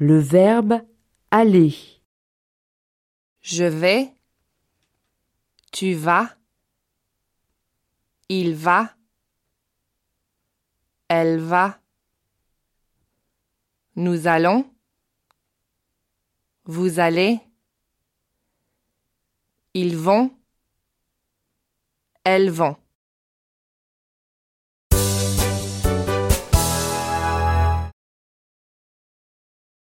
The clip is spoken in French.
Le verbe aller. Je vais. Tu vas. Il va. Elle va. Nous allons. Vous allez. Ils vont. Elles vont.